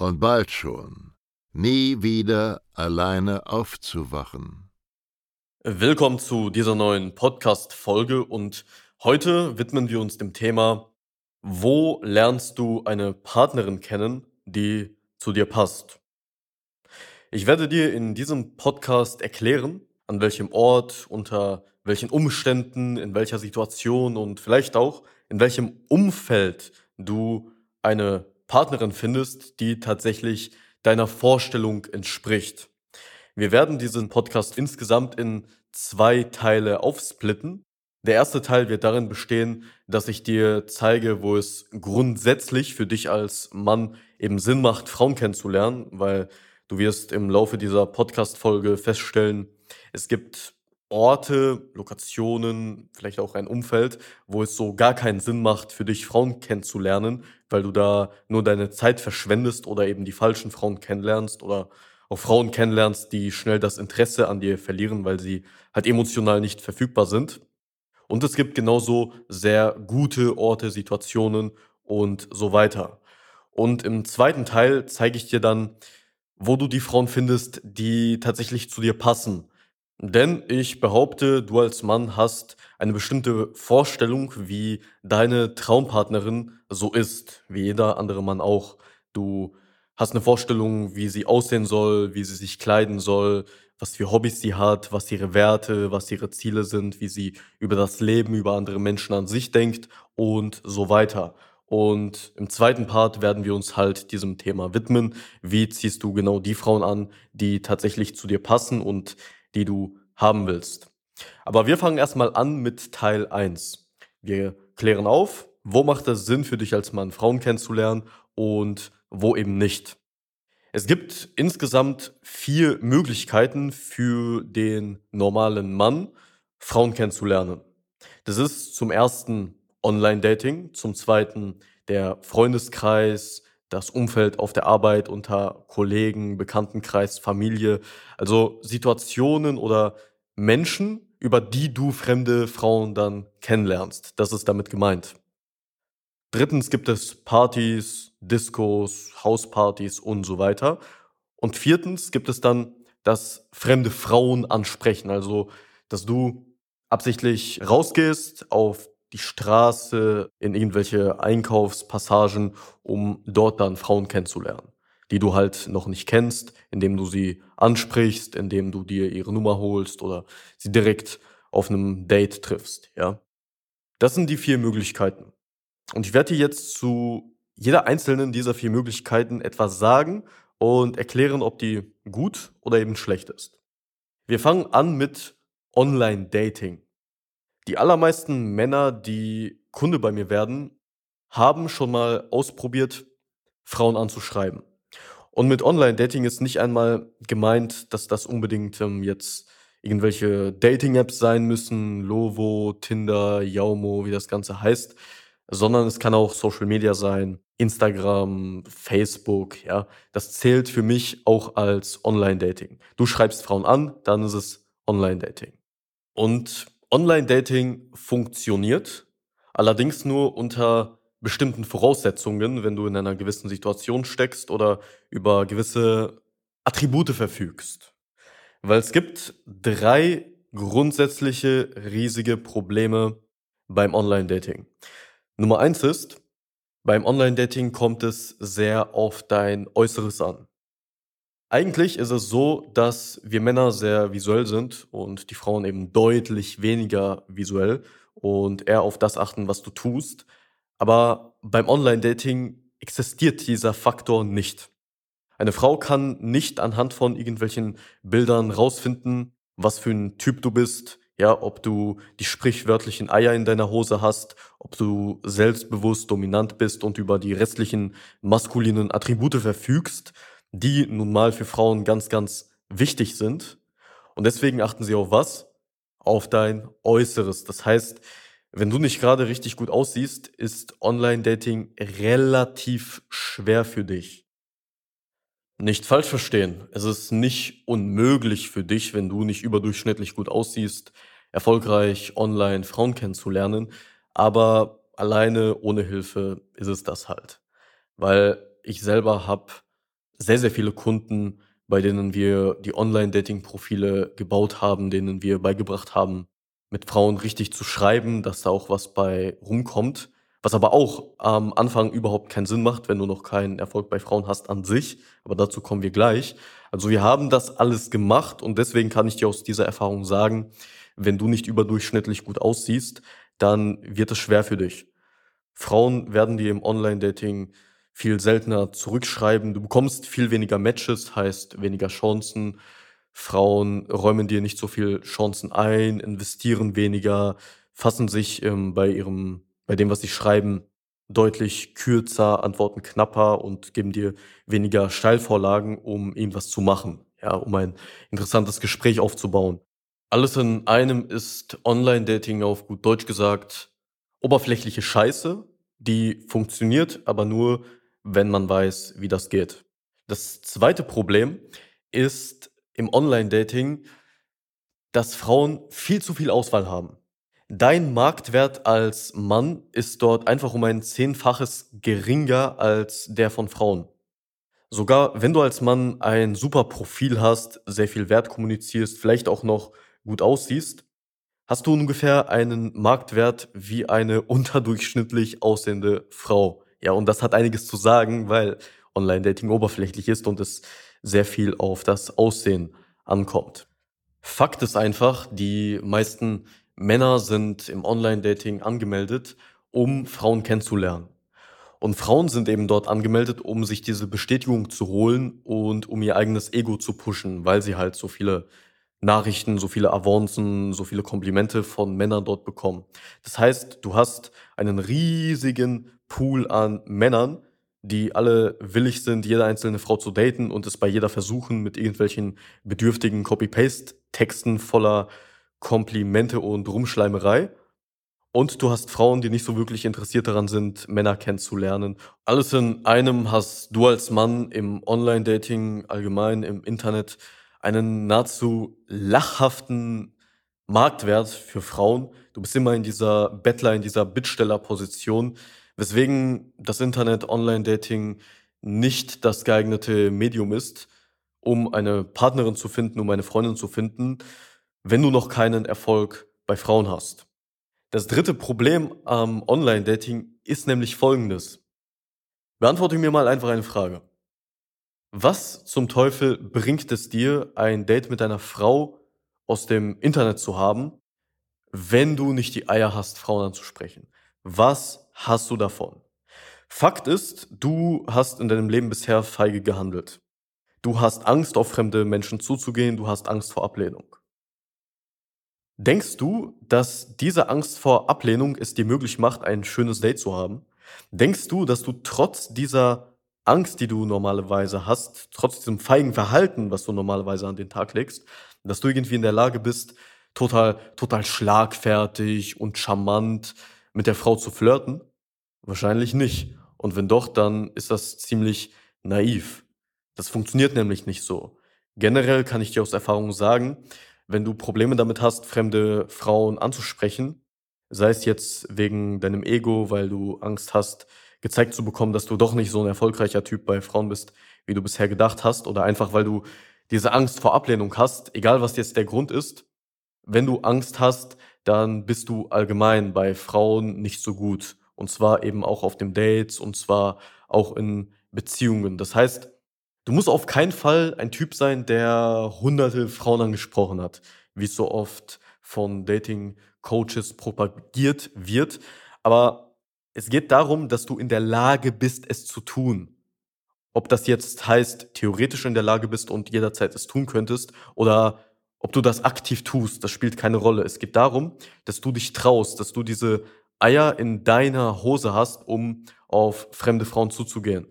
und bald schon nie wieder alleine aufzuwachen. Willkommen zu dieser neuen Podcast-Folge und heute widmen wir uns dem Thema, wo lernst du eine Partnerin kennen, die zu dir passt? Ich werde dir in diesem Podcast erklären, an welchem Ort, unter welchen Umständen, in welcher Situation und vielleicht auch in welchem Umfeld du eine Partnerin findest, die tatsächlich deiner Vorstellung entspricht. Wir werden diesen Podcast insgesamt in zwei Teile aufsplitten. Der erste Teil wird darin bestehen, dass ich dir zeige, wo es grundsätzlich für dich als Mann eben Sinn macht, Frauen kennenzulernen, weil du wirst im Laufe dieser Podcast-Folge feststellen, es gibt Orte, Lokationen, vielleicht auch ein Umfeld, wo es so gar keinen Sinn macht, für dich Frauen kennenzulernen, weil du da nur deine Zeit verschwendest oder eben die falschen Frauen kennenlernst oder auch Frauen kennenlernst, die schnell das Interesse an dir verlieren, weil sie halt emotional nicht verfügbar sind. Und es gibt genauso sehr gute Orte, Situationen und so weiter. Und im zweiten Teil zeige ich dir dann, wo du die Frauen findest, die tatsächlich zu dir passen denn ich behaupte, du als Mann hast eine bestimmte Vorstellung, wie deine Traumpartnerin so ist, wie jeder andere Mann auch. Du hast eine Vorstellung, wie sie aussehen soll, wie sie sich kleiden soll, was für Hobbys sie hat, was ihre Werte, was ihre Ziele sind, wie sie über das Leben, über andere Menschen an sich denkt und so weiter. Und im zweiten Part werden wir uns halt diesem Thema widmen. Wie ziehst du genau die Frauen an, die tatsächlich zu dir passen und die du haben willst. Aber wir fangen erstmal an mit Teil 1. Wir klären auf, wo macht es Sinn für dich als Mann, Frauen kennenzulernen und wo eben nicht. Es gibt insgesamt vier Möglichkeiten für den normalen Mann, Frauen kennenzulernen. Das ist zum ersten Online-Dating, zum zweiten der Freundeskreis, das Umfeld auf der Arbeit unter Kollegen, Bekanntenkreis, Familie. Also Situationen oder Menschen, über die du fremde Frauen dann kennenlernst. Das ist damit gemeint. Drittens gibt es Partys, Discos, Hauspartys und so weiter. Und viertens gibt es dann das fremde Frauen ansprechen, also dass du absichtlich rausgehst auf die Straße, in irgendwelche Einkaufspassagen, um dort dann Frauen kennenzulernen, die du halt noch nicht kennst, indem du sie ansprichst, indem du dir ihre Nummer holst oder sie direkt auf einem Date triffst, ja. Das sind die vier Möglichkeiten. Und ich werde dir jetzt zu jeder einzelnen dieser vier Möglichkeiten etwas sagen und erklären, ob die gut oder eben schlecht ist. Wir fangen an mit Online-Dating. Die allermeisten Männer, die Kunde bei mir werden, haben schon mal ausprobiert, Frauen anzuschreiben. Und mit Online-Dating ist nicht einmal gemeint, dass das unbedingt ähm, jetzt irgendwelche Dating-Apps sein müssen, Lovo, Tinder, Yaumo, wie das Ganze heißt, sondern es kann auch Social Media sein, Instagram, Facebook, ja. Das zählt für mich auch als Online-Dating. Du schreibst Frauen an, dann ist es Online-Dating. Und Online-Dating funktioniert, allerdings nur unter bestimmten Voraussetzungen, wenn du in einer gewissen Situation steckst oder über gewisse Attribute verfügst. Weil es gibt drei grundsätzliche riesige Probleme beim Online-Dating. Nummer eins ist, beim Online-Dating kommt es sehr auf dein Äußeres an. Eigentlich ist es so, dass wir Männer sehr visuell sind und die Frauen eben deutlich weniger visuell und eher auf das achten, was du tust. Aber beim Online-Dating existiert dieser Faktor nicht. Eine Frau kann nicht anhand von irgendwelchen Bildern rausfinden, was für ein Typ du bist, ja, ob du die sprichwörtlichen Eier in deiner Hose hast, ob du selbstbewusst dominant bist und über die restlichen maskulinen Attribute verfügst, die nun mal für Frauen ganz, ganz wichtig sind. Und deswegen achten sie auf was? Auf dein Äußeres. Das heißt, wenn du nicht gerade richtig gut aussiehst, ist Online-Dating relativ schwer für dich. Nicht falsch verstehen. Es ist nicht unmöglich für dich, wenn du nicht überdurchschnittlich gut aussiehst, erfolgreich online Frauen kennenzulernen. Aber alleine ohne Hilfe ist es das halt. Weil ich selber habe sehr, sehr viele Kunden, bei denen wir die Online-Dating-Profile gebaut haben, denen wir beigebracht haben, mit Frauen richtig zu schreiben, dass da auch was bei rumkommt. Was aber auch am Anfang überhaupt keinen Sinn macht, wenn du noch keinen Erfolg bei Frauen hast an sich. Aber dazu kommen wir gleich. Also wir haben das alles gemacht und deswegen kann ich dir aus dieser Erfahrung sagen, wenn du nicht überdurchschnittlich gut aussiehst, dann wird es schwer für dich. Frauen werden dir im Online-Dating viel seltener zurückschreiben. Du bekommst viel weniger Matches, heißt weniger Chancen. Frauen räumen dir nicht so viel Chancen ein, investieren weniger, fassen sich ähm, bei ihrem, bei dem, was sie schreiben, deutlich kürzer, antworten knapper und geben dir weniger Steilvorlagen, um irgendwas zu machen, ja, um ein interessantes Gespräch aufzubauen. Alles in einem ist Online-Dating auf gut Deutsch gesagt oberflächliche Scheiße, die funktioniert, aber nur, wenn man weiß, wie das geht. Das zweite Problem ist im Online-Dating, dass Frauen viel zu viel Auswahl haben. Dein Marktwert als Mann ist dort einfach um ein Zehnfaches geringer als der von Frauen. Sogar wenn du als Mann ein super Profil hast, sehr viel Wert kommunizierst, vielleicht auch noch gut aussiehst, hast du ungefähr einen Marktwert wie eine unterdurchschnittlich aussehende Frau. Ja, und das hat einiges zu sagen, weil Online-Dating oberflächlich ist und es sehr viel auf das Aussehen ankommt. Fakt ist einfach, die meisten Männer sind im Online-Dating angemeldet, um Frauen kennenzulernen. Und Frauen sind eben dort angemeldet, um sich diese Bestätigung zu holen und um ihr eigenes Ego zu pushen, weil sie halt so viele Nachrichten, so viele Avancen, so viele Komplimente von Männern dort bekommen. Das heißt, du hast einen riesigen Pool an Männern, die alle willig sind, jede einzelne Frau zu daten und es bei jeder versuchen mit irgendwelchen bedürftigen Copy-Paste-Texten voller Komplimente und Rumschleimerei. Und du hast Frauen, die nicht so wirklich interessiert daran sind, Männer kennenzulernen. Alles in einem hast du als Mann im Online-Dating, allgemein im Internet, einen nahezu lachhaften Marktwert für Frauen. Du bist immer in dieser Bettler, in dieser Bittstellerposition, weswegen das Internet, Online-Dating nicht das geeignete Medium ist, um eine Partnerin zu finden, um eine Freundin zu finden, wenn du noch keinen Erfolg bei Frauen hast. Das dritte Problem am Online-Dating ist nämlich folgendes. Beantworte mir mal einfach eine Frage. Was zum Teufel bringt es dir, ein Date mit einer Frau aus dem Internet zu haben, wenn du nicht die Eier hast, Frauen anzusprechen? Was hast du davon? Fakt ist, du hast in deinem Leben bisher feige gehandelt. Du hast Angst, auf fremde Menschen zuzugehen, du hast Angst vor Ablehnung. Denkst du, dass diese Angst vor Ablehnung es dir möglich macht, ein schönes Date zu haben? Denkst du, dass du trotz dieser Angst, die du normalerweise hast, trotz diesem feigen Verhalten, was du normalerweise an den Tag legst, dass du irgendwie in der Lage bist, total, total schlagfertig und charmant mit der Frau zu flirten? Wahrscheinlich nicht. Und wenn doch, dann ist das ziemlich naiv. Das funktioniert nämlich nicht so. Generell kann ich dir aus Erfahrung sagen, wenn du Probleme damit hast, fremde Frauen anzusprechen, sei es jetzt wegen deinem Ego, weil du Angst hast, gezeigt zu bekommen, dass du doch nicht so ein erfolgreicher Typ bei Frauen bist, wie du bisher gedacht hast, oder einfach weil du diese Angst vor Ablehnung hast, egal was jetzt der Grund ist. Wenn du Angst hast, dann bist du allgemein bei Frauen nicht so gut. Und zwar eben auch auf dem Dates und zwar auch in Beziehungen. Das heißt, Du musst auf keinen Fall ein Typ sein, der hunderte Frauen angesprochen hat, wie es so oft von Dating-Coaches propagiert wird. Aber es geht darum, dass du in der Lage bist, es zu tun. Ob das jetzt heißt, theoretisch in der Lage bist und jederzeit es tun könntest oder ob du das aktiv tust, das spielt keine Rolle. Es geht darum, dass du dich traust, dass du diese Eier in deiner Hose hast, um auf fremde Frauen zuzugehen.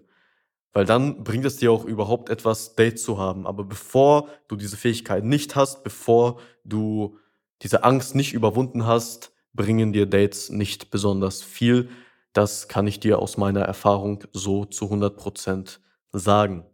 Weil dann bringt es dir auch überhaupt etwas, Dates zu haben. Aber bevor du diese Fähigkeit nicht hast, bevor du diese Angst nicht überwunden hast, bringen dir Dates nicht besonders viel. Das kann ich dir aus meiner Erfahrung so zu 100% sagen.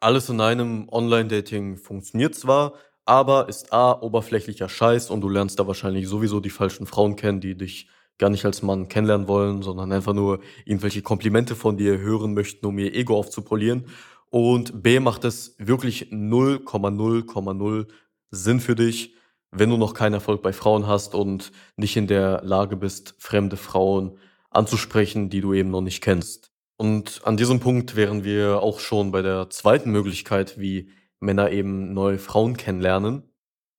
Alles in einem Online-Dating funktioniert zwar, aber ist A, oberflächlicher Scheiß und du lernst da wahrscheinlich sowieso die falschen Frauen kennen, die dich gar nicht als Mann kennenlernen wollen, sondern einfach nur irgendwelche Komplimente von dir hören möchten, um ihr Ego aufzupolieren. Und B macht es wirklich 0,0,0 Sinn für dich, wenn du noch keinen Erfolg bei Frauen hast und nicht in der Lage bist, fremde Frauen anzusprechen, die du eben noch nicht kennst. Und an diesem Punkt wären wir auch schon bei der zweiten Möglichkeit, wie Männer eben neue Frauen kennenlernen.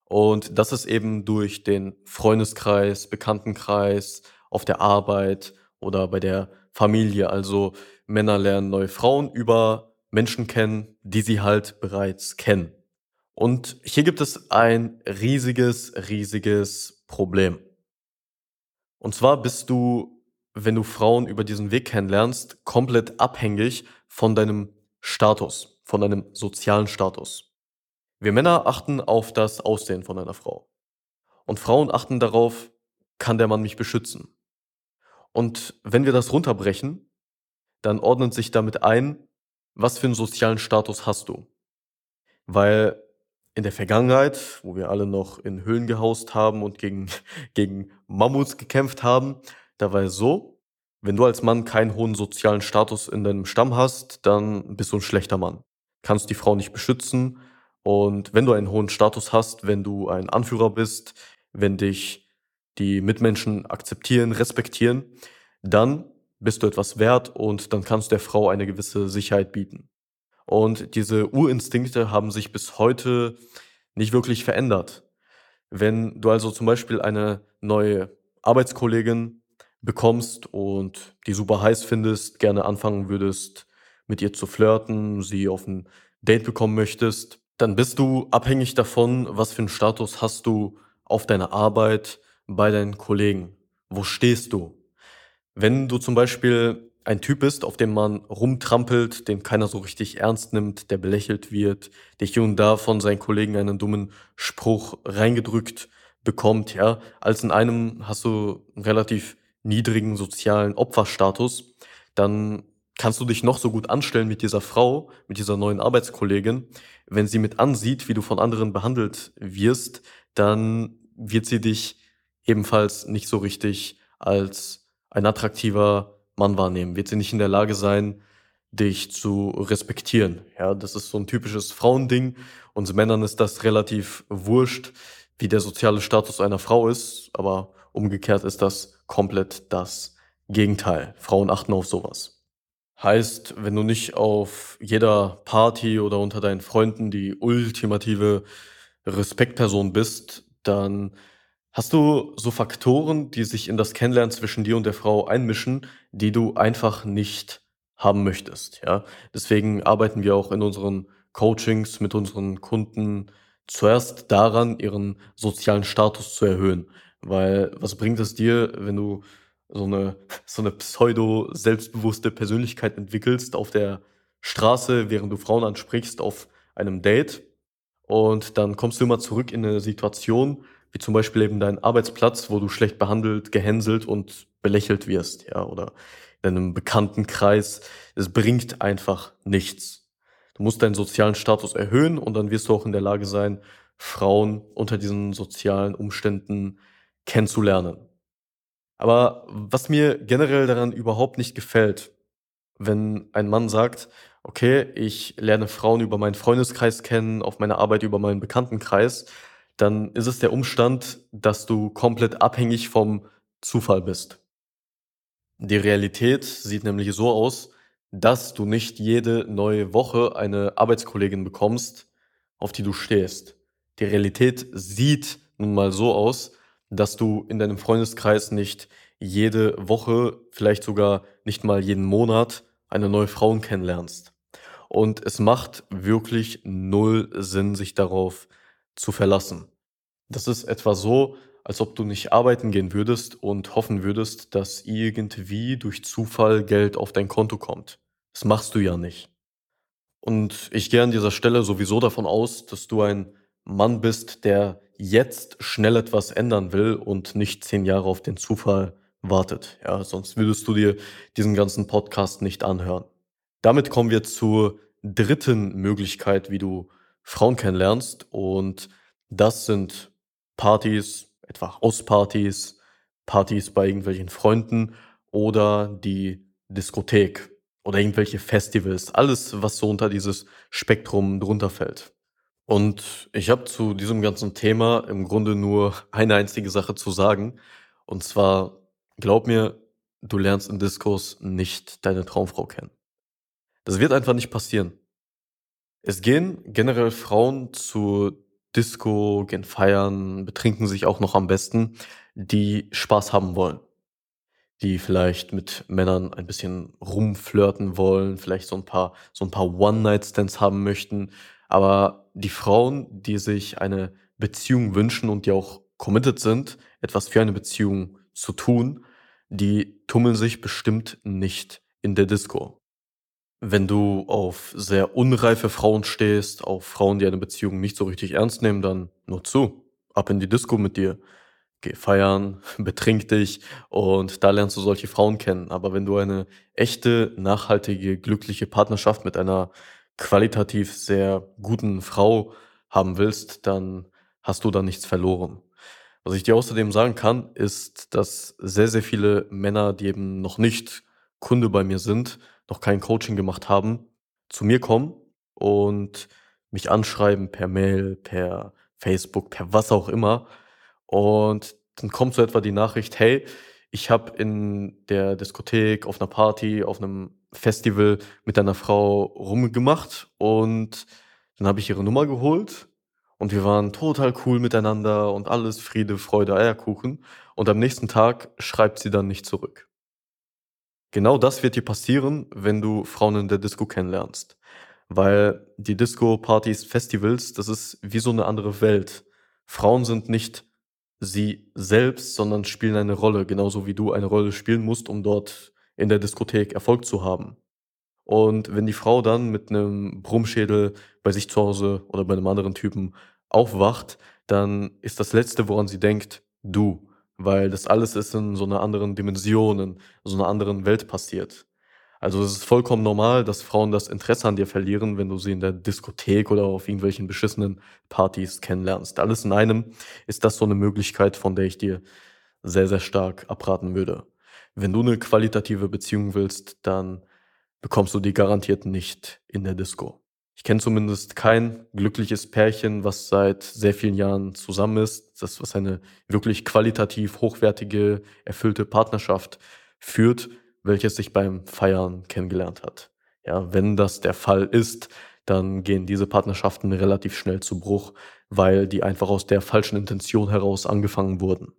Und das ist eben durch den Freundeskreis, Bekanntenkreis, auf der Arbeit oder bei der Familie. Also Männer lernen neue Frauen über Menschen kennen, die sie halt bereits kennen. Und hier gibt es ein riesiges, riesiges Problem. Und zwar bist du, wenn du Frauen über diesen Weg kennenlernst, komplett abhängig von deinem Status, von deinem sozialen Status. Wir Männer achten auf das Aussehen von einer Frau. Und Frauen achten darauf, kann der Mann mich beschützen? Und wenn wir das runterbrechen, dann ordnet sich damit ein, was für einen sozialen Status hast du? Weil in der Vergangenheit, wo wir alle noch in Höhlen gehaust haben und gegen, gegen Mammuts gekämpft haben, da war es so, wenn du als Mann keinen hohen sozialen Status in deinem Stamm hast, dann bist du ein schlechter Mann. Kannst die Frau nicht beschützen, und wenn du einen hohen Status hast, wenn du ein Anführer bist, wenn dich die Mitmenschen akzeptieren, respektieren, dann bist du etwas wert und dann kannst du der Frau eine gewisse Sicherheit bieten. Und diese Urinstinkte haben sich bis heute nicht wirklich verändert. Wenn du also zum Beispiel eine neue Arbeitskollegin bekommst und die super heiß findest, gerne anfangen würdest, mit ihr zu flirten, sie auf ein Date bekommen möchtest, dann bist du abhängig davon, was für einen Status hast du auf deiner Arbeit, bei deinen Kollegen. Wo stehst du? Wenn du zum Beispiel ein Typ bist, auf dem man rumtrampelt, den keiner so richtig ernst nimmt, der belächelt wird, der hier und da von seinen Kollegen einen dummen Spruch reingedrückt bekommt, ja, als in einem hast du einen relativ niedrigen sozialen Opferstatus, dann kannst du dich noch so gut anstellen mit dieser Frau, mit dieser neuen Arbeitskollegin, wenn sie mit ansieht, wie du von anderen behandelt wirst, dann wird sie dich ebenfalls nicht so richtig als ein attraktiver Mann wahrnehmen, wird sie nicht in der Lage sein, dich zu respektieren. Ja, das ist so ein typisches Frauending. Uns Männern ist das relativ wurscht, wie der soziale Status einer Frau ist, aber umgekehrt ist das komplett das Gegenteil. Frauen achten auf sowas. Heißt, wenn du nicht auf jeder Party oder unter deinen Freunden die ultimative Respektperson bist, dann hast du so Faktoren, die sich in das Kennenlernen zwischen dir und der Frau einmischen, die du einfach nicht haben möchtest, ja? Deswegen arbeiten wir auch in unseren Coachings mit unseren Kunden zuerst daran, ihren sozialen Status zu erhöhen. Weil was bringt es dir, wenn du so eine, so eine pseudo-selbstbewusste Persönlichkeit entwickelst auf der Straße, während du Frauen ansprichst, auf einem Date. Und dann kommst du immer zurück in eine Situation, wie zum Beispiel eben dein Arbeitsplatz, wo du schlecht behandelt, gehänselt und belächelt wirst, ja, oder in einem bekannten Kreis. Es bringt einfach nichts. Du musst deinen sozialen Status erhöhen und dann wirst du auch in der Lage sein, Frauen unter diesen sozialen Umständen kennenzulernen. Aber was mir generell daran überhaupt nicht gefällt, wenn ein Mann sagt, okay, ich lerne Frauen über meinen Freundeskreis kennen, auf meiner Arbeit über meinen Bekanntenkreis, dann ist es der Umstand, dass du komplett abhängig vom Zufall bist. Die Realität sieht nämlich so aus, dass du nicht jede neue Woche eine Arbeitskollegin bekommst, auf die du stehst. Die Realität sieht nun mal so aus, dass du in deinem Freundeskreis nicht jede Woche, vielleicht sogar nicht mal jeden Monat eine neue Frau kennenlernst. Und es macht wirklich null Sinn, sich darauf zu verlassen. Das ist etwa so, als ob du nicht arbeiten gehen würdest und hoffen würdest, dass irgendwie durch Zufall Geld auf dein Konto kommt. Das machst du ja nicht. Und ich gehe an dieser Stelle sowieso davon aus, dass du ein Mann bist, der jetzt schnell etwas ändern will und nicht zehn Jahre auf den Zufall wartet. Ja, sonst würdest du dir diesen ganzen Podcast nicht anhören. Damit kommen wir zur dritten Möglichkeit, wie du Frauen kennenlernst. Und das sind Partys, etwa Hauspartys, Partys bei irgendwelchen Freunden oder die Diskothek oder irgendwelche Festivals. Alles, was so unter dieses Spektrum drunter fällt. Und ich habe zu diesem ganzen Thema im Grunde nur eine einzige Sache zu sagen. Und zwar, glaub mir, du lernst in Diskurs nicht deine Traumfrau kennen. Das wird einfach nicht passieren. Es gehen generell Frauen zu Disco, gehen feiern, betrinken sich auch noch am besten, die Spaß haben wollen. Die vielleicht mit Männern ein bisschen rumflirten wollen, vielleicht so ein paar, so ein paar One-Night-Stands haben möchten. Aber die Frauen, die sich eine Beziehung wünschen und die auch committed sind, etwas für eine Beziehung zu tun, die tummeln sich bestimmt nicht in der Disco. Wenn du auf sehr unreife Frauen stehst, auf Frauen, die eine Beziehung nicht so richtig ernst nehmen, dann nur zu. Ab in die Disco mit dir. Geh feiern, betrink dich und da lernst du solche Frauen kennen. Aber wenn du eine echte, nachhaltige, glückliche Partnerschaft mit einer qualitativ sehr guten Frau haben willst, dann hast du da nichts verloren. Was ich dir außerdem sagen kann, ist, dass sehr, sehr viele Männer, die eben noch nicht Kunde bei mir sind, noch kein Coaching gemacht haben, zu mir kommen und mich anschreiben per Mail, per Facebook, per was auch immer. Und dann kommt so etwa die Nachricht, hey, ich habe in der Diskothek, auf einer Party, auf einem Festival mit einer Frau rumgemacht und dann habe ich ihre Nummer geholt und wir waren total cool miteinander und alles Friede, Freude, Eierkuchen. Und am nächsten Tag schreibt sie dann nicht zurück. Genau das wird dir passieren, wenn du Frauen in der Disco kennenlernst. Weil die Disco-Partys, Festivals, das ist wie so eine andere Welt. Frauen sind nicht sie selbst, sondern spielen eine Rolle, genauso wie du eine Rolle spielen musst, um dort in der Diskothek Erfolg zu haben. Und wenn die Frau dann mit einem Brummschädel bei sich zu Hause oder bei einem anderen Typen aufwacht, dann ist das Letzte, woran sie denkt, du weil das alles ist in so einer anderen Dimension, in so einer anderen Welt passiert. Also es ist vollkommen normal, dass Frauen das Interesse an dir verlieren, wenn du sie in der Diskothek oder auf irgendwelchen beschissenen Partys kennenlernst. Alles in einem ist das so eine Möglichkeit, von der ich dir sehr, sehr stark abraten würde. Wenn du eine qualitative Beziehung willst, dann bekommst du die garantiert nicht in der Disco. Ich kenne zumindest kein glückliches Pärchen, was seit sehr vielen Jahren zusammen ist, das was eine wirklich qualitativ hochwertige, erfüllte Partnerschaft führt, welches sich beim Feiern kennengelernt hat. Ja, wenn das der Fall ist, dann gehen diese Partnerschaften relativ schnell zu Bruch, weil die einfach aus der falschen Intention heraus angefangen wurden.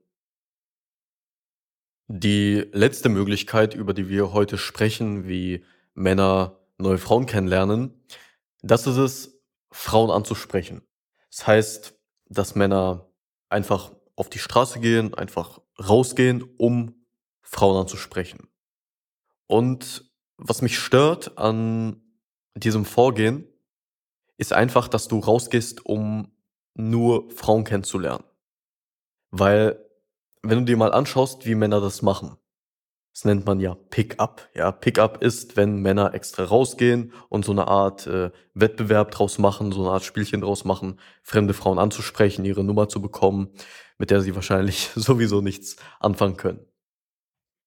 Die letzte Möglichkeit, über die wir heute sprechen, wie Männer neue Frauen kennenlernen, das ist es, Frauen anzusprechen. Das heißt, dass Männer einfach auf die Straße gehen, einfach rausgehen, um Frauen anzusprechen. Und was mich stört an diesem Vorgehen, ist einfach, dass du rausgehst, um nur Frauen kennenzulernen. Weil, wenn du dir mal anschaust, wie Männer das machen, das nennt man ja Pick-up. Ja, Pick-up ist, wenn Männer extra rausgehen und so eine Art äh, Wettbewerb draus machen, so eine Art Spielchen draus machen, fremde Frauen anzusprechen, ihre Nummer zu bekommen, mit der sie wahrscheinlich sowieso nichts anfangen können.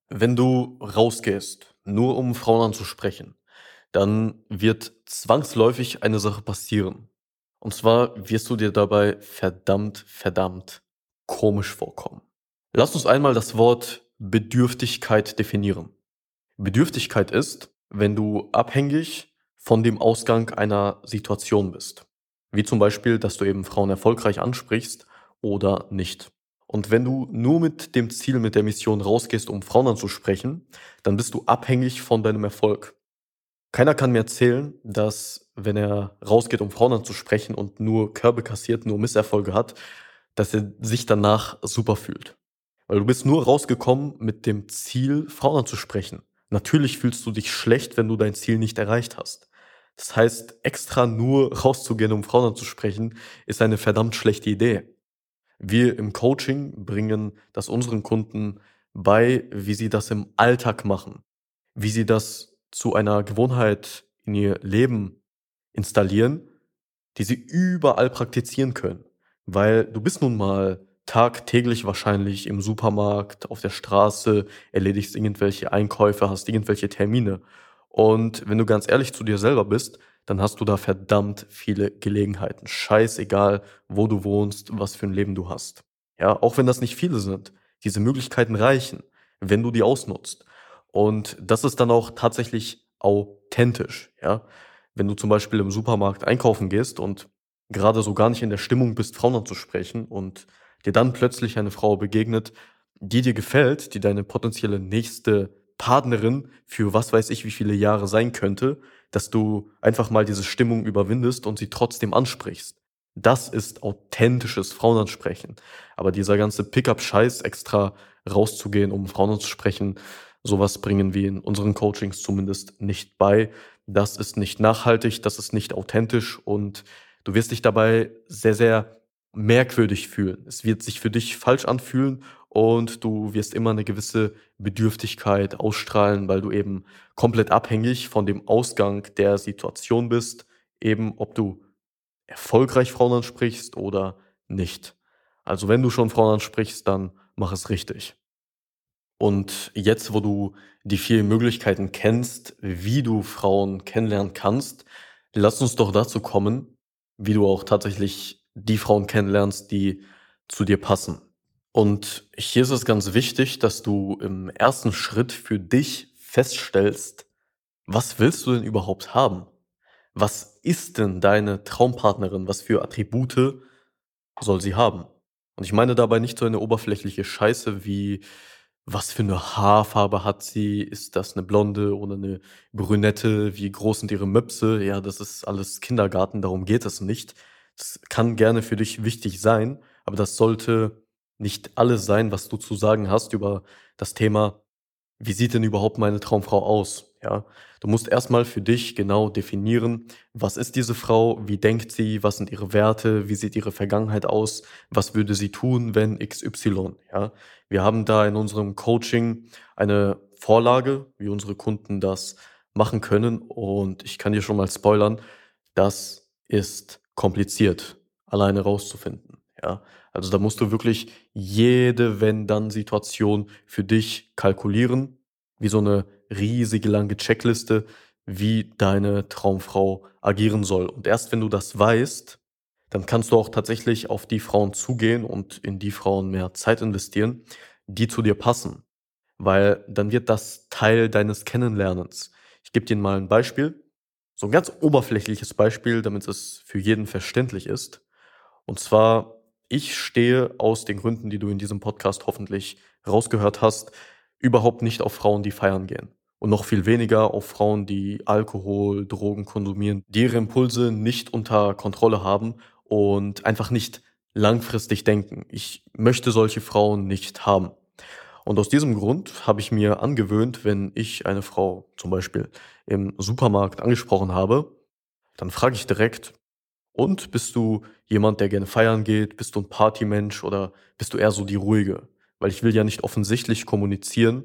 Wenn du rausgehst, nur um Frauen anzusprechen, dann wird zwangsläufig eine Sache passieren. Und zwar wirst du dir dabei verdammt, verdammt komisch vorkommen. Lass uns einmal das Wort Bedürftigkeit definieren. Bedürftigkeit ist, wenn du abhängig von dem Ausgang einer Situation bist. Wie zum Beispiel, dass du eben Frauen erfolgreich ansprichst oder nicht. Und wenn du nur mit dem Ziel, mit der Mission rausgehst, um Frauen anzusprechen, dann bist du abhängig von deinem Erfolg. Keiner kann mir erzählen, dass wenn er rausgeht, um Frauen anzusprechen und nur Körbe kassiert, nur Misserfolge hat, dass er sich danach super fühlt. Weil du bist nur rausgekommen mit dem Ziel, Frauen anzusprechen. Natürlich fühlst du dich schlecht, wenn du dein Ziel nicht erreicht hast. Das heißt, extra nur rauszugehen, um Frauen anzusprechen, ist eine verdammt schlechte Idee. Wir im Coaching bringen das unseren Kunden bei, wie sie das im Alltag machen, wie sie das zu einer Gewohnheit in ihr Leben installieren, die sie überall praktizieren können. Weil du bist nun mal tagtäglich wahrscheinlich im Supermarkt, auf der Straße, erledigst irgendwelche Einkäufe, hast irgendwelche Termine. Und wenn du ganz ehrlich zu dir selber bist, dann hast du da verdammt viele Gelegenheiten. Scheißegal, wo du wohnst, was für ein Leben du hast. Ja, auch wenn das nicht viele sind. Diese Möglichkeiten reichen, wenn du die ausnutzt. Und das ist dann auch tatsächlich authentisch, ja. Wenn du zum Beispiel im Supermarkt einkaufen gehst und gerade so gar nicht in der Stimmung bist, Frauen anzusprechen und dir dann plötzlich eine Frau begegnet, die dir gefällt, die deine potenzielle nächste Partnerin für was weiß ich wie viele Jahre sein könnte, dass du einfach mal diese Stimmung überwindest und sie trotzdem ansprichst. Das ist authentisches Frauenansprechen. Aber dieser ganze Pickup-Scheiß extra rauszugehen, um Frauen anzusprechen, sowas bringen wir in unseren Coachings zumindest nicht bei. Das ist nicht nachhaltig, das ist nicht authentisch und du wirst dich dabei sehr, sehr merkwürdig fühlen. Es wird sich für dich falsch anfühlen und du wirst immer eine gewisse Bedürftigkeit ausstrahlen, weil du eben komplett abhängig von dem Ausgang der Situation bist, eben ob du erfolgreich Frauen ansprichst oder nicht. Also wenn du schon Frauen ansprichst, dann mach es richtig. Und jetzt, wo du die vielen Möglichkeiten kennst, wie du Frauen kennenlernen kannst, lass uns doch dazu kommen, wie du auch tatsächlich die Frauen kennenlernst, die zu dir passen. Und hier ist es ganz wichtig, dass du im ersten Schritt für dich feststellst, was willst du denn überhaupt haben? Was ist denn deine Traumpartnerin? Was für Attribute soll sie haben? Und ich meine dabei nicht so eine oberflächliche Scheiße wie, was für eine Haarfarbe hat sie? Ist das eine Blonde oder eine Brünette? Wie groß sind ihre Möpse? Ja, das ist alles Kindergarten, darum geht es nicht. Das kann gerne für dich wichtig sein, aber das sollte nicht alles sein, was du zu sagen hast über das Thema, wie sieht denn überhaupt meine Traumfrau aus? Ja, du musst erstmal für dich genau definieren, was ist diese Frau, wie denkt sie, was sind ihre Werte, wie sieht ihre Vergangenheit aus, was würde sie tun, wenn XY, ja? Wir haben da in unserem Coaching eine Vorlage, wie unsere Kunden das machen können und ich kann dir schon mal spoilern, das ist kompliziert, alleine rauszufinden. Ja, also da musst du wirklich jede Wenn-Dann-Situation für dich kalkulieren, wie so eine riesige lange Checkliste, wie deine Traumfrau agieren soll. Und erst wenn du das weißt, dann kannst du auch tatsächlich auf die Frauen zugehen und in die Frauen mehr Zeit investieren, die zu dir passen. Weil dann wird das Teil deines Kennenlernens. Ich gebe dir mal ein Beispiel. So ein ganz oberflächliches Beispiel, damit es für jeden verständlich ist. Und zwar, ich stehe aus den Gründen, die du in diesem Podcast hoffentlich rausgehört hast, überhaupt nicht auf Frauen, die feiern gehen. Und noch viel weniger auf Frauen, die Alkohol, Drogen konsumieren, die ihre Impulse nicht unter Kontrolle haben und einfach nicht langfristig denken. Ich möchte solche Frauen nicht haben. Und aus diesem Grund habe ich mir angewöhnt, wenn ich eine Frau zum Beispiel im Supermarkt angesprochen habe, dann frage ich direkt, und bist du jemand, der gerne feiern geht? Bist du ein Partymensch oder bist du eher so die ruhige? Weil ich will ja nicht offensichtlich kommunizieren,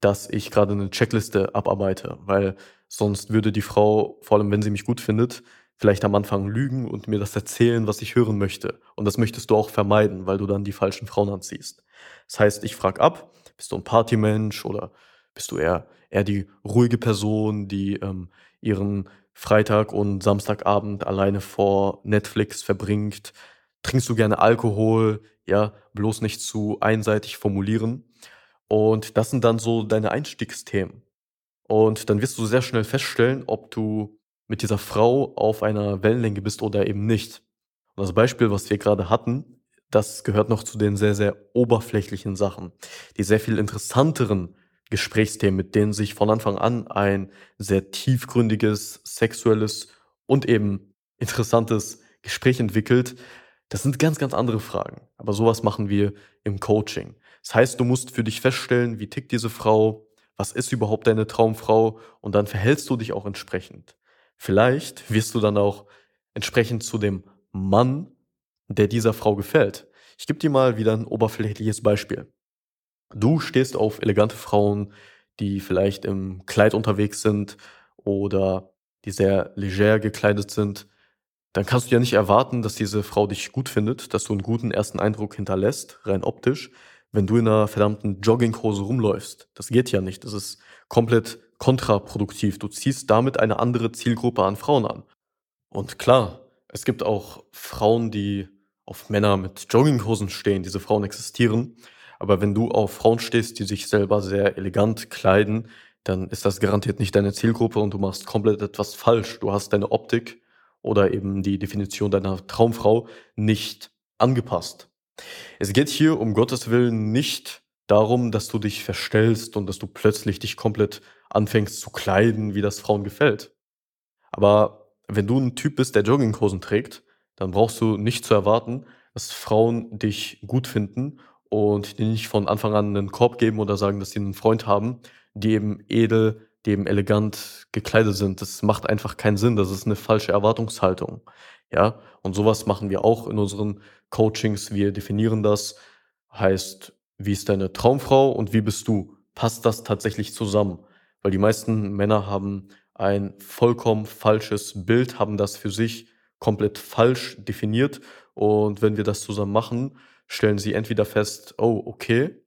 dass ich gerade eine Checkliste abarbeite, weil sonst würde die Frau, vor allem wenn sie mich gut findet, vielleicht am Anfang lügen und mir das erzählen, was ich hören möchte. Und das möchtest du auch vermeiden, weil du dann die falschen Frauen anziehst. Das heißt, ich frage ab, bist du ein Partymensch oder bist du eher, eher die ruhige Person, die ähm, ihren Freitag und Samstagabend alleine vor Netflix verbringt? Trinkst du gerne Alkohol? Ja, bloß nicht zu einseitig formulieren. Und das sind dann so deine Einstiegsthemen. Und dann wirst du sehr schnell feststellen, ob du mit dieser Frau auf einer Wellenlänge bist oder eben nicht. Und das Beispiel, was wir gerade hatten, das gehört noch zu den sehr, sehr oberflächlichen Sachen. Die sehr viel interessanteren Gesprächsthemen, mit denen sich von Anfang an ein sehr tiefgründiges, sexuelles und eben interessantes Gespräch entwickelt, das sind ganz, ganz andere Fragen. Aber sowas machen wir im Coaching. Das heißt, du musst für dich feststellen, wie tickt diese Frau, was ist überhaupt deine Traumfrau und dann verhältst du dich auch entsprechend. Vielleicht wirst du dann auch entsprechend zu dem Mann, der dieser Frau gefällt. Ich gebe dir mal wieder ein oberflächliches Beispiel. Du stehst auf elegante Frauen, die vielleicht im Kleid unterwegs sind oder die sehr leger gekleidet sind, dann kannst du ja nicht erwarten, dass diese Frau dich gut findet, dass du einen guten ersten Eindruck hinterlässt, rein optisch, wenn du in einer verdammten Jogginghose rumläufst. Das geht ja nicht. Das ist komplett kontraproduktiv. Du ziehst damit eine andere Zielgruppe an Frauen an. Und klar, es gibt auch Frauen, die auf Männer mit Jogginghosen stehen. Diese Frauen existieren. Aber wenn du auf Frauen stehst, die sich selber sehr elegant kleiden, dann ist das garantiert nicht deine Zielgruppe und du machst komplett etwas falsch. Du hast deine Optik oder eben die Definition deiner Traumfrau nicht angepasst. Es geht hier um Gottes Willen nicht darum, dass du dich verstellst und dass du plötzlich dich komplett anfängst zu kleiden, wie das Frauen gefällt. Aber wenn du ein Typ bist, der Jogginghosen trägt, dann brauchst du nicht zu erwarten, dass Frauen dich gut finden und die nicht von Anfang an einen Korb geben oder sagen, dass sie einen Freund haben, die eben edel, die eben elegant gekleidet sind. Das macht einfach keinen Sinn. Das ist eine falsche Erwartungshaltung. Ja, und sowas machen wir auch in unseren Coachings. Wir definieren das. Heißt, wie ist deine Traumfrau und wie bist du? Passt das tatsächlich zusammen? Weil die meisten Männer haben ein vollkommen falsches Bild, haben das für sich komplett falsch definiert. Und wenn wir das zusammen machen, stellen sie entweder fest, oh, okay,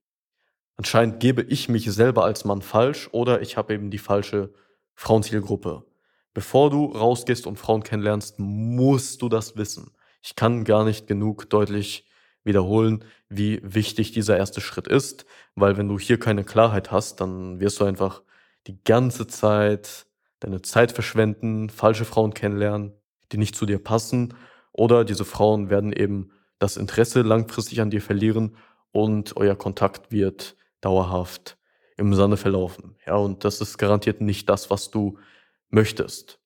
anscheinend gebe ich mich selber als Mann falsch oder ich habe eben die falsche Frauenzielgruppe. Bevor du rausgehst und Frauen kennenlernst, musst du das wissen. Ich kann gar nicht genug deutlich wiederholen, wie wichtig dieser erste Schritt ist, weil wenn du hier keine Klarheit hast, dann wirst du einfach die ganze Zeit deine Zeit verschwenden, falsche Frauen kennenlernen, die nicht zu dir passen oder diese Frauen werden eben das Interesse langfristig an dir verlieren und euer Kontakt wird dauerhaft im Sande verlaufen. Ja, und das ist garantiert nicht das, was du möchtest.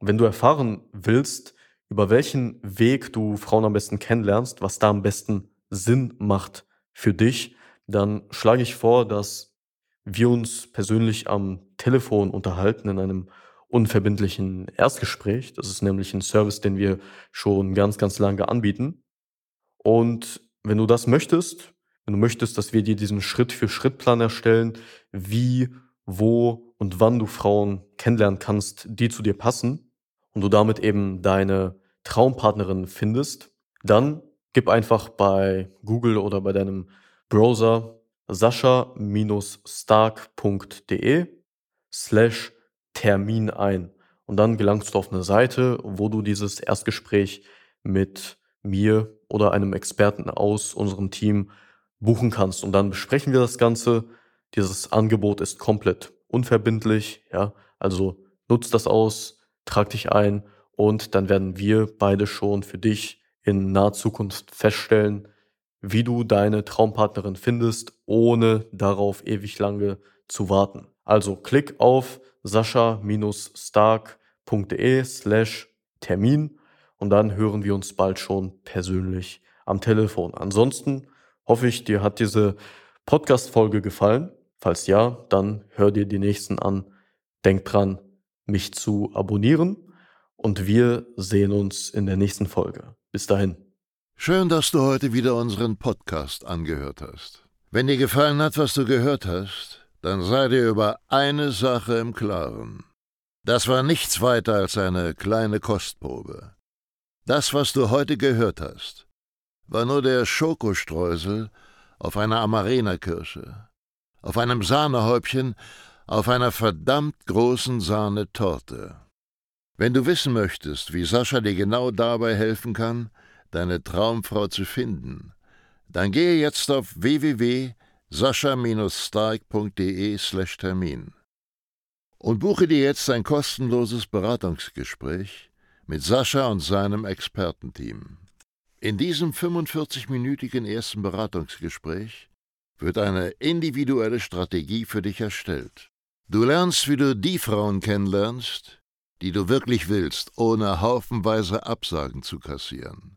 Wenn du erfahren willst, über welchen Weg du Frauen am besten kennenlernst, was da am besten Sinn macht für dich, dann schlage ich vor, dass wir uns persönlich am Telefon unterhalten in einem unverbindlichen Erstgespräch. Das ist nämlich ein Service, den wir schon ganz, ganz lange anbieten. Und wenn du das möchtest, wenn du möchtest, dass wir dir diesen Schritt-für-Schritt-Plan erstellen, wie, wo und wann du Frauen kennenlernen kannst, die zu dir passen und du damit eben deine Traumpartnerin findest, dann gib einfach bei Google oder bei deinem Browser sascha-stark.de slash Termin ein. Und dann gelangst du auf eine Seite, wo du dieses Erstgespräch mit mir oder einem Experten aus unserem Team buchen kannst. Und dann besprechen wir das Ganze. Dieses Angebot ist komplett unverbindlich. Ja, also nutzt das aus, trag dich ein und dann werden wir beide schon für dich in naher Zukunft feststellen, wie du deine Traumpartnerin findest, ohne darauf ewig lange zu warten. Also klick auf sascha-stark.de slash Termin und dann hören wir uns bald schon persönlich am Telefon. Ansonsten hoffe ich, dir hat diese Podcast-Folge gefallen. Falls ja, dann hör dir die nächsten an. Denk dran, mich zu abonnieren und wir sehen uns in der nächsten Folge. Bis dahin. Schön, dass du heute wieder unseren Podcast angehört hast. Wenn dir gefallen hat, was du gehört hast, dann sei dir über eine Sache im Klaren. Das war nichts weiter als eine kleine Kostprobe. Das, was du heute gehört hast, war nur der Schokostreusel auf einer Amarena-Kirsche, auf einem Sahnehäubchen, auf einer verdammt großen Sahnetorte. Wenn du wissen möchtest, wie Sascha dir genau dabei helfen kann, deine Traumfrau zu finden, dann gehe jetzt auf www.sascha-stark.de/termin. und buche dir jetzt ein kostenloses Beratungsgespräch mit Sascha und seinem Expertenteam. In diesem 45-minütigen ersten Beratungsgespräch wird eine individuelle Strategie für dich erstellt. Du lernst, wie du die Frauen kennenlernst, die du wirklich willst, ohne haufenweise Absagen zu kassieren.